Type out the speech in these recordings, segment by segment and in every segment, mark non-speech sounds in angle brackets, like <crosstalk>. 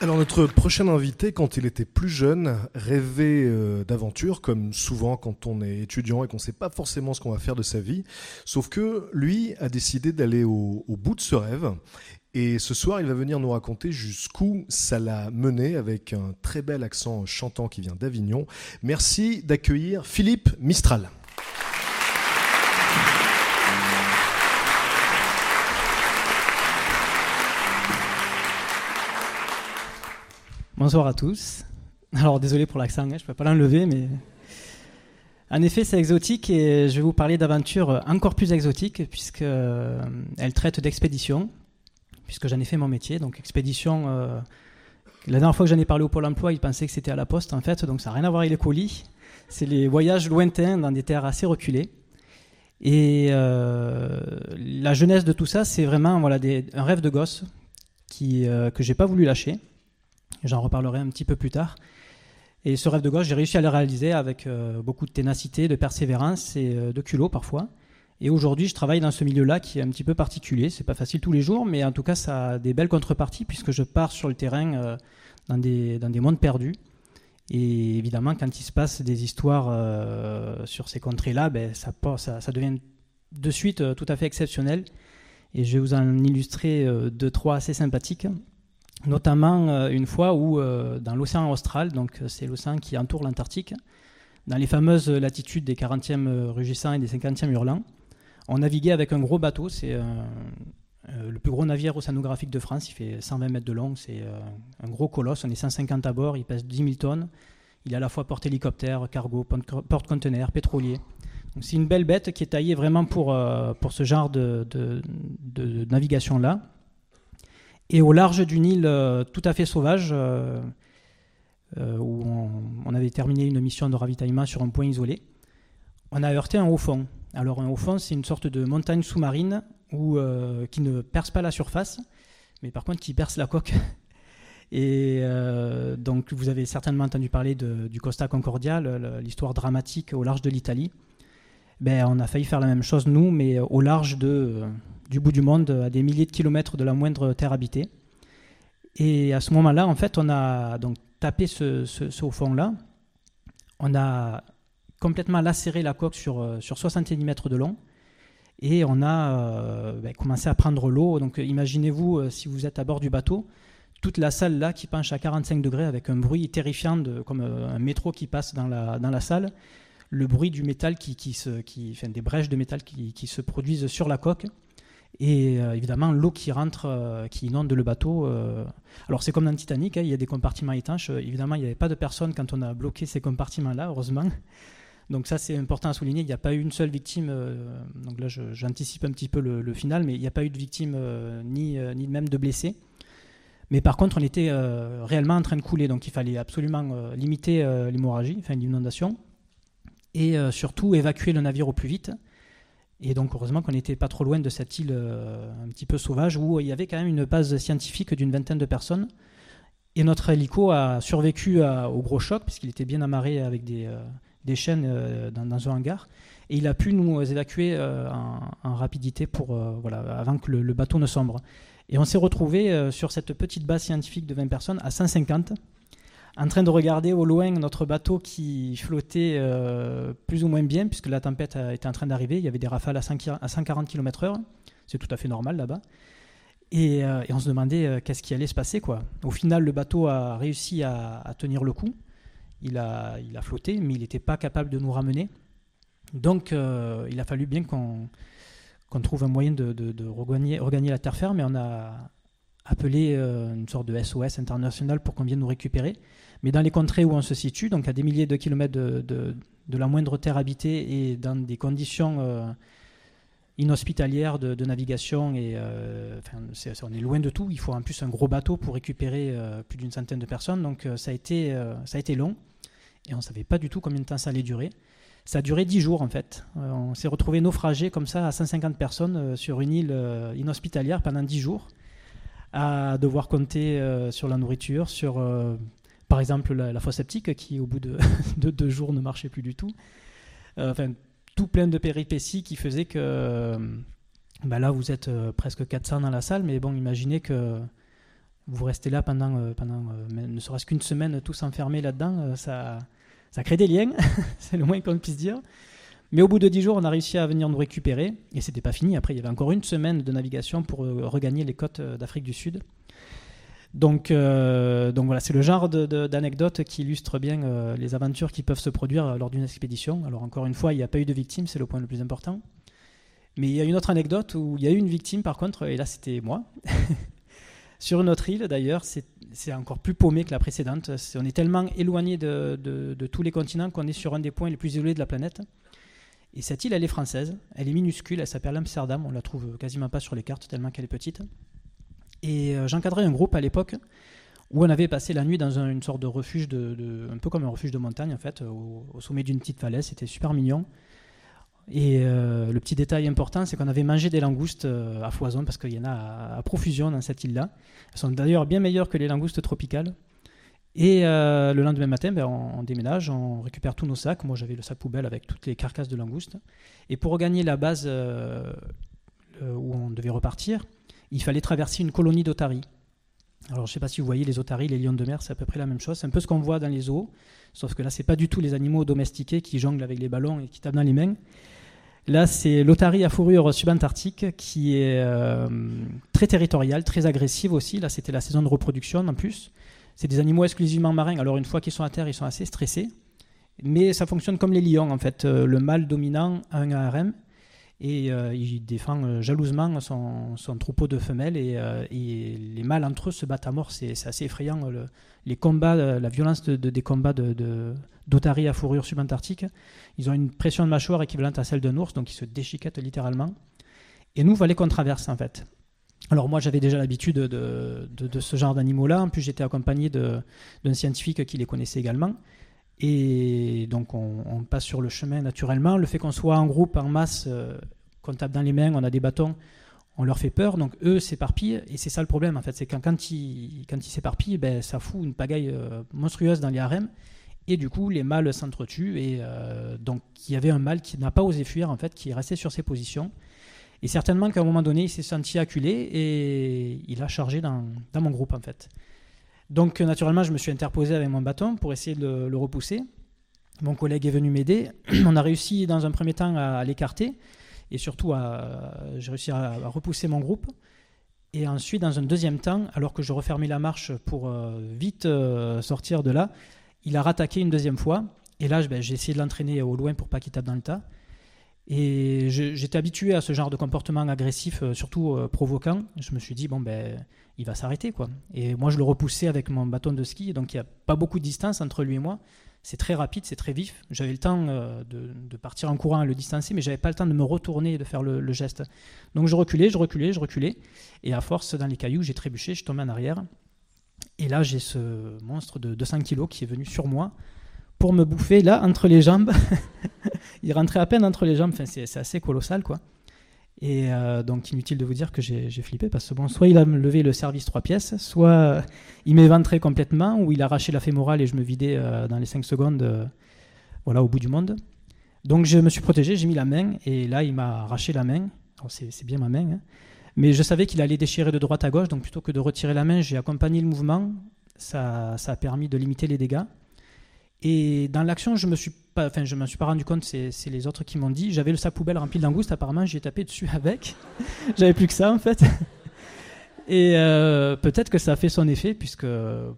Alors notre prochain invité, quand il était plus jeune, rêvait euh, d'aventure, comme souvent quand on est étudiant et qu'on ne sait pas forcément ce qu'on va faire de sa vie. Sauf que lui a décidé d'aller au, au bout de ce rêve. Et ce soir, il va venir nous raconter jusqu'où ça l'a mené avec un très bel accent chantant qui vient d'Avignon. Merci d'accueillir Philippe Mistral. Bonsoir à tous. Alors désolé pour l'accent, hein, je ne peux pas l'enlever, mais en effet c'est exotique et je vais vous parler d'aventures encore plus exotiques puisque euh, elle traite d'expédition, puisque j'en ai fait mon métier. Donc expédition, euh, la dernière fois que j'en ai parlé au Pôle Emploi, ils pensaient que c'était à la poste en fait, donc ça n'a rien à voir avec les colis. C'est les voyages lointains dans des terres assez reculées. Et euh, la jeunesse de tout ça, c'est vraiment voilà, un rêve de gosse qui, euh, que pas voulu lâcher. J'en reparlerai un petit peu plus tard. Et ce rêve de gosse, j'ai réussi à le réaliser avec euh, beaucoup de ténacité, de persévérance et euh, de culot parfois. Et aujourd'hui, je travaille dans ce milieu-là qui est un petit peu particulier. C'est pas facile tous les jours, mais en tout cas, ça a des belles contreparties puisque je pars sur le terrain euh, dans, des, dans des mondes perdus. Et évidemment, quand il se passe des histoires sur ces contrées-là, ben, ça, devient de suite tout à fait exceptionnel. Et je vais vous en illustrer deux, trois assez sympathiques. Notamment euh, une fois où, euh, dans l'océan austral, donc euh, c'est l'océan qui entoure l'Antarctique, dans les fameuses latitudes des 40e euh, rugissants et des 50e hurlants, on naviguait avec un gros bateau. C'est le plus gros navire océanographique de France. Il fait 120 mètres de long. C'est un gros colosse. On est 150 à bord. Il pèse 10 000 tonnes. Il est à la fois porte-hélicoptère, cargo, porte-conteneur, pétrolier. C'est une belle bête qui est taillée vraiment pour, pour ce genre de, de- de navigation-là. Et au large d'une île euh, tout à fait sauvage, euh, euh, où on, avait terminé une mission de ravitaillement sur un point isolé, on a heurté un haut fond. Alors un haut fond, c'est une sorte de montagne sous-marine qui ne perce pas la surface, mais par contre qui perce la coque. <laughs> Et donc vous avez certainement entendu parler du Costa Concordia, l'histoire dramatique au large de l'Italie. Ben, on a failli faire la même chose nous, mais au large de, euh, du bout du monde, à des milliers de kilomètres de la moindre terre habitée. Et à ce moment-là, en fait, on a donc tapé ce, fond-là. On a complètement lacéré la coque sur, euh, sur 70 mètres de long. Et on a euh, ben, commencé à prendre l'eau. Donc euh, imaginez-vous, euh, si vous êtes à bord du bateau, toute la salle là qui penche à 45 degrés avec un bruit terrifiant, de, comme euh, un métro qui passe dans la salle. Le bruit du métal qui, qui des brèches de métal qui, qui se produisent sur la coque. Et euh, évidemment, l'eau qui rentre, euh, qui inonde le bateau. euh, Alors, c'est comme dans le Titanic, hein, il y a des compartiments étanches. Évidemment, il n'y avait pas de personne quand on a bloqué ces compartiments-là, heureusement. Donc, ça, c'est important à souligner. Il n'y a pas eu une seule victime. donc là, j'anticipe un petit peu le, final, mais il n'y a pas eu de victime ni, ni même de blessés. Mais par contre, on était réellement en train de couler. Donc, il fallait absolument limiter l'hémorragie, enfin l'inondation. Et euh, surtout, évacuer le navire au plus vite. Et donc, heureusement qu'on n'était pas trop loin de cette île euh, un petit peu sauvage où il y avait quand même une base scientifique d'une vingtaine de personnes. Et notre hélico a survécu au gros choc, puisqu'il était bien amarré avec des, euh, chaînes dans, un hangar. Et il a pu nous évacuer en, rapidité pour, voilà, avant que le, le bateau ne sombre. Et on s'est retrouvé sur cette petite base scientifique de 20 personnes à 150 en train de regarder au loin notre bateau qui flottait euh, plus ou moins bien, puisque la tempête était en train d'arriver. Il y avait des rafales à, 5 ki- à 140 km/h. C'est tout à fait normal là-bas. Et, euh, on se demandait euh, qu'est-ce qui allait se passer. Quoi. Au final, le bateau a réussi à, tenir le coup. Il a, flotté, mais il n'était pas capable de nous ramener. Donc, il a fallu bien qu'on trouve un moyen de regagner, regagner la terre ferme. Et on a appeler une sorte de SOS international pour qu'on vienne nous récupérer. Mais dans les contrées où on se situe, donc à des milliers de kilomètres de, la moindre terre habitée et dans des conditions inhospitalières de, navigation, et on est loin de tout. Il faut en plus un gros bateau pour récupérer plus d'une centaine de personnes. Donc ça, a été, ça a été long et on ne savait pas du tout combien de temps ça allait durer. Ça a duré 10 jours en fait. Euh, on s'est retrouvé naufragé comme ça à 150 personnes euh, sur une île euh, inhospitalière pendant 10 jours, à devoir compter sur la nourriture, sur par exemple la, fosse septique qui au bout <laughs> de, deux jours ne marchait plus du tout. enfin, tout plein de péripéties qui faisaient que bah là vous êtes presque 400 dans la salle, mais bon, imaginez que vous restez là pendant, pendant ne serait-ce qu'une semaine tous enfermés là-dedans, ça ça crée des liens, <laughs> c'est le moins qu'on puisse dire. Mais au bout de 10 jours, on a réussi à venir nous récupérer. Et c'était pas fini. Après, il y avait encore une semaine de navigation pour euh, regagner les côtes euh, d'Afrique du Sud. Donc, euh, donc voilà, c'est le genre d'anecdote qui illustre bien les aventures qui peuvent se produire lors d'une expédition. Alors encore une fois, il n'y a pas eu de victime, c'est le point le plus important. Mais il y a une autre anecdote où il y a eu une victime par contre, et là c'était moi. <laughs> Sur une autre île d'ailleurs, c'est encore plus paumé que la précédente. on est tellement éloigné de, tous les continents qu'on est sur un des points les plus isolés de la planète. Et cette île, elle est française, elle est minuscule, elle s'appelle Amsterdam, on la trouve quasiment pas sur les cartes tellement qu'elle est petite. Et euh, j'encadrais un groupe à l'époque où on avait passé la nuit dans une sorte de refuge, de, un peu comme un refuge de montagne en fait, au sommet d'une petite falaise, c'était super mignon. Et euh, le petit détail important, c'est qu'on avait mangé des langoustes euh, à foison, parce qu'il y en a à, profusion dans cette île-là. Elles sont d'ailleurs bien meilleures que les langoustes tropicales. Et euh, le lendemain matin, ben, on, déménage, on récupère tous nos sacs. Moi, j'avais le sac poubelle avec toutes les carcasses de langoustes. Et pour regagner la base où on devait repartir, il fallait traverser une colonie d'otaries. Alors, je ne sais pas si vous voyez les otaries, les lions de mer, c'est à peu près la même chose. C'est un peu ce qu'on voit dans les zoos, sauf que là, c'est pas du tout les animaux domestiqués qui jonglent avec les ballons et qui tapent dans les mains. Là, c'est l'otarie à fourrure subantarctique qui est euh, très territoriale, très agressive aussi. Là, c'était la saison de reproduction en plus. C'est des animaux exclusivement marins. Alors, une fois qu'ils sont à terre, ils sont assez stressés. Mais ça fonctionne comme les lions, en fait. Euh, le mâle dominant a un harem et euh, il défend jalousement son, troupeau de femelles et, les mâles entre eux se battent à mort. C'est assez effrayant. les combats, la violence des combats de, d'otaries à fourrure subantarctique. Ils ont une pression de mâchoire équivalente à celle d'un ours, donc ils se déchiquettent littéralement. Et nous, il fallait qu'on traverse en fait. Alors moi, j'avais déjà l'habitude de, ce genre d'animaux-là. En plus, j'étais accompagné d'un scientifique qui les connaissait également. Et donc, on, passe sur le chemin naturellement. Le fait qu'on soit en groupe, en masse, euh, qu'on tape dans les mains, on a des bâtons, on leur fait peur. Donc, eux s'éparpillent. Et c'est ça le problème, en fait. C'est quand, quand ils s'éparpillent, ben, ça fout une pagaille euh, monstrueuse dans les harems. Et du coup, les mâles s'entretuent. Et euh, donc, il y avait un mâle qui n'a pas osé fuir, en fait, qui est resté sur ses positions. Et certainement qu'à un moment donné, il s'est senti acculé et il a chargé dans, mon groupe, en fait. Donc, naturellement, je me suis interposé avec mon bâton pour essayer de le, repousser. Mon collègue est venu m'aider. <clears throat> On a réussi, dans un premier temps, à, l'écarter. Et surtout, j'ai réussi à, repousser mon groupe. Et ensuite, dans un deuxième temps, alors que je refermais la marche pour euh, vite euh, sortir de là, il a rattaqué une deuxième fois. Et là, ben, j'ai essayé de l'entraîner au loin pour pas qu'il tape dans le tas. Et j'étais habitué à ce genre de comportement agressif, euh, surtout euh, provoquant. Je me suis dit, bon, ben, il va s'arrêter. quoi. Et moi, je le repoussais avec mon bâton de ski. Donc, il n'y a pas beaucoup de distance entre lui et moi. C'est très rapide, c'est très vif. J'avais le temps euh, de, partir en courant et le distancer, mais j'avais pas le temps de me retourner et de faire le, le, geste. Donc, je reculais, je reculais, je reculais. Et à force, dans les cailloux, j'ai trébuché, je tombais en arrière. Et là, j'ai ce monstre de 200 kilos qui est venu sur moi pour me bouffer là entre les jambes. <laughs> il rentrait à peine entre les jambes. Enfin, c'est assez colossal, quoi. Et euh, donc, inutile de vous dire que j'ai flippé parce que bon, soit il a levé le service trois pièces, soit euh, il m'éventrait complètement, ou il a arraché la fémorale et je me vidais euh, dans les 5 secondes, voilà, au bout du monde. Donc, je me suis protégé, j'ai mis la main et là, il m'a arraché la main. C'est bien ma main. Hein. Mais je savais qu'il allait déchirer de droite à gauche, donc plutôt que de retirer la main, j'ai accompagné le mouvement. Ça, ça, a permis de limiter les dégâts. Et dans l'action, je me suis pas, enfin, je m'en suis pas rendu compte. C'est les autres qui m'ont dit. J'avais le sac poubelle rempli de langoustes. Apparemment, j'ai tapé dessus <laughs> avec. J'avais plus que ça en fait. <laughs> Et euh, peut-être que ça a fait son effet, puisque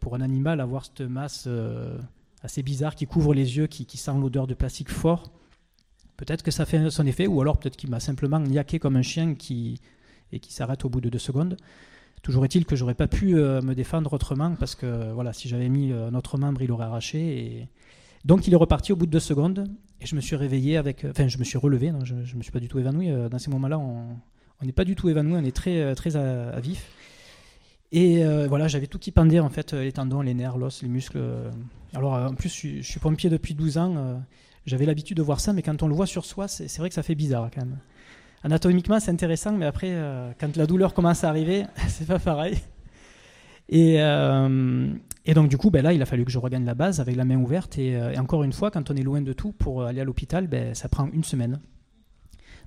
pour un animal, avoir cette masse euh, assez bizarre qui couvre les yeux, qui, qui sent l'odeur de plastique fort, peut-être que ça fait son effet, ou alors peut-être qu'il m'a simplement niaqué comme un chien qui et qui s'arrête au bout de deux secondes. Toujours est-il que j'aurais pas pu me défendre autrement parce que voilà, si j'avais mis notre membre, il aurait arraché. Et... Donc il est reparti au bout de deux secondes et je me suis réveillé avec, enfin je me suis relevé, je, ne me suis pas du tout évanoui. Dans ces moments-là, on n'est pas du tout évanoui, on est très très à vif. Et euh, voilà, j'avais tout qui pendait en fait, les tendons, les nerfs, l'os, les muscles. Alors en plus, je suis, pompier depuis 12 ans. Euh, j'avais l'habitude de voir ça, mais quand on le voit sur soi, c'est vrai que ça fait bizarre quand même. Anatomiquement, c'est intéressant, mais après, euh, quand la douleur commence à arriver, <laughs> c'est pas pareil. Et, et, donc du coup, ben là, il a fallu que je regagne la base avec la main ouverte. Et, encore une fois, quand on est loin de tout, pour aller à l'hôpital, ben, ça prend une semaine.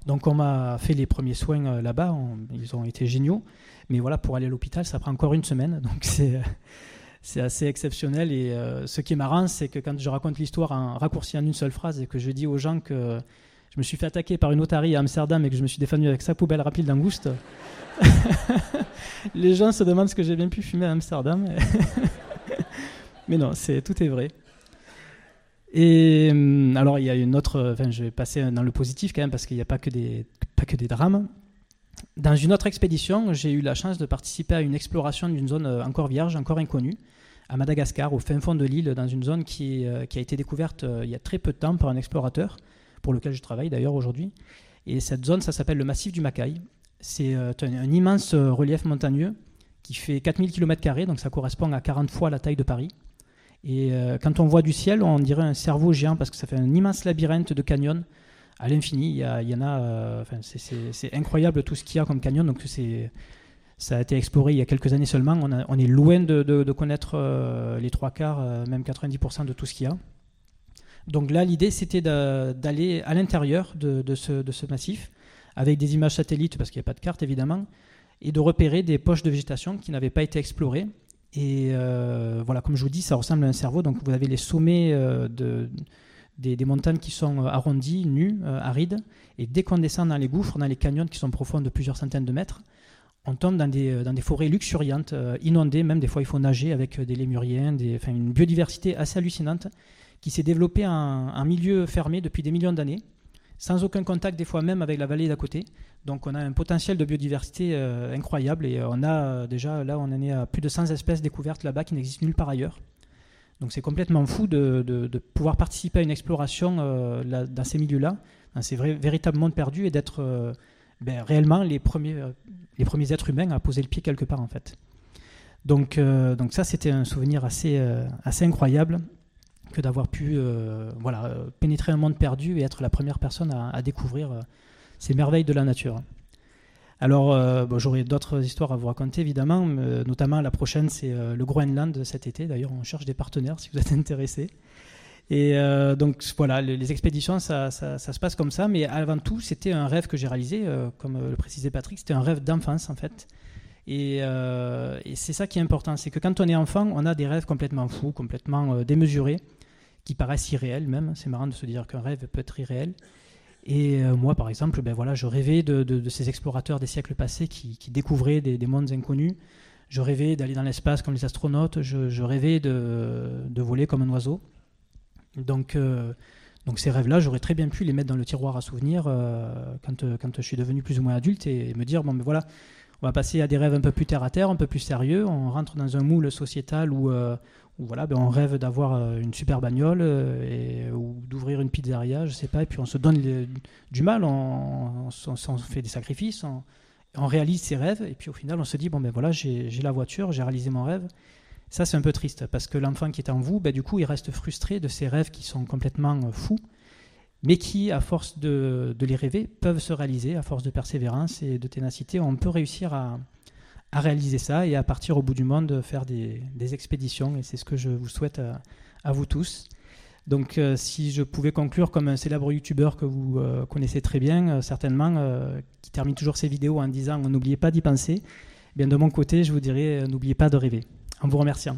Donc on m'a fait les premiers soins là-bas, ils ont été géniaux. Mais voilà, pour aller à l'hôpital, ça prend encore une semaine. <laughs> Donc c'est assez exceptionnel. Et euh, ce qui est marrant, c'est que quand je raconte l'histoire en raccourci en une seule phrase et que je dis aux gens que je me suis fait attaquer par une otarie à Amsterdam et que je me suis défendu avec sa poubelle rapide d'angouste, <laughs> les gens se demandent ce que j'ai bien pu fumer à Amsterdam. <laughs> Mais non, c'est tout est vrai. Et hum, alors il y a une autre, enfin je vais passer dans le positif quand même parce qu'il n'y a pas que des pas que des drames. Dans une autre expédition, j'ai eu la chance de participer à une exploration d'une zone euh, encore vierge, encore inconnue, à Madagascar, au fin fond de l'île, dans une zone qui, euh, qui, a été découverte euh, il y a très peu de temps par un explorateur, pour lequel je travaille d'ailleurs aujourd'hui. Et cette zone, ça s'appelle le massif du Macaï. C'est un, un, immense relief montagneux qui fait 4000 km, donc ça correspond à 40 fois la taille de Paris. Et quand on voit du ciel, on dirait un cerveau géant parce que ça fait un immense labyrinthe de canyons à l'infini. Il y, en a, euh, c'est incroyable tout ce qu'il y a comme canyon. Donc ça a été exploré il y a quelques années seulement. On, est loin de, connaître euh, les trois quarts, euh, même 90% de tout ce qu'il y a. Donc là, l'idée, c'était d'aller à l'intérieur de, ce, massif, avec des images satellites, parce qu'il n'y a pas de carte évidemment, et de repérer des poches de végétation qui n'avaient pas été explorées. Et voilà, comme je vous dis, ça ressemble à un cerveau. Donc vous avez les sommets de des, montagnes qui sont euh, arrondies, nues, euh, arides. Et dès qu'on descend dans les gouffres, dans les canyons qui sont profonds de plusieurs centaines de mètres, on tombe dans des, euh, forêts luxuriantes, inondées, même des fois il faut nager avec des lémuriens, une biodiversité assez hallucinante qui s'est développée en, milieu fermé depuis des millions d'années, sans aucun contact des fois même avec la vallée d'à côté. Donc on a un potentiel de biodiversité incroyable et on a déjà, là on en est à plus de 100 espèces découvertes là-bas qui n'existent nulle part ailleurs. Donc c'est complètement fou de, pouvoir participer à une exploration euh, dans ces milieux-là, dans ces vrais, véritables mondes perdus, et d'être euh, ben, réellement les premiers, euh, les premiers êtres humains à poser le pied quelque part en fait. Donc, donc ça c'était un souvenir assez, assez incroyable que d'avoir pu voilà, pénétrer un monde perdu et être la première personne à découvrir ces merveilles de la nature. Alors, euh, j'aurai d'autres histoires à vous raconter, évidemment. Euh, notamment, la prochaine, c'est euh, le Groenland cet été. D'ailleurs, on cherche des partenaires si vous êtes intéressés. Et donc, voilà, les, expéditions, ça, se passe comme ça. Mais avant tout, c'était un rêve que j'ai réalisé, comme le précisait Patrick. C'était un rêve d'enfance, en fait. Et c'est ça qui est important. C'est que quand on est enfant, on a des rêves complètement fous, complètement démesurés, qui paraissent irréels même. C'est marrant de se dire qu'un rêve peut être irréel. Et euh, moi, par exemple, ben voilà, je rêvais de, ces explorateurs des siècles passés qui, découvraient des, mondes inconnus. Je rêvais d'aller dans l'espace comme les astronautes. Je, rêvais de, voler comme un oiseau. Donc, euh, donc ces rêves-là, j'aurais très bien pu les mettre dans le tiroir à souvenirs euh, quand, quand je suis devenu plus ou moins adulte et me dire bon, ben voilà, on va passer à des rêves un peu plus terre à terre, un peu plus sérieux. On rentre dans un moule sociétal où, voilà, ben on rêve d'avoir euh, une super bagnole euh, ou d'ouvrir une pizzeria, je sais pas, et puis on se donne du mal, on, fait des sacrifices, on, réalise ses rêves, et puis au final on se dit, bon ben voilà, j'ai la voiture, j'ai réalisé mon rêve. Ça c'est un peu triste, parce que l'enfant qui est en vous, ben, du coup il reste frustré de ses rêves qui sont complètement euh, fous, mais qui, à force de, les rêver, peuvent se réaliser, à force de persévérance et de ténacité, on peut réussir à, réaliser ça et à partir au bout du monde faire des, expéditions. Et c'est ce que je vous souhaite à, vous tous. Donc euh, si je pouvais conclure comme un célèbre youtubeur que vous euh, connaissez très bien, euh, certainement, qui termine toujours ses vidéos en disant n'oubliez pas d'y penser, eh bien de mon côté, je vous dirais n'oubliez pas de rêver. En vous remerciant.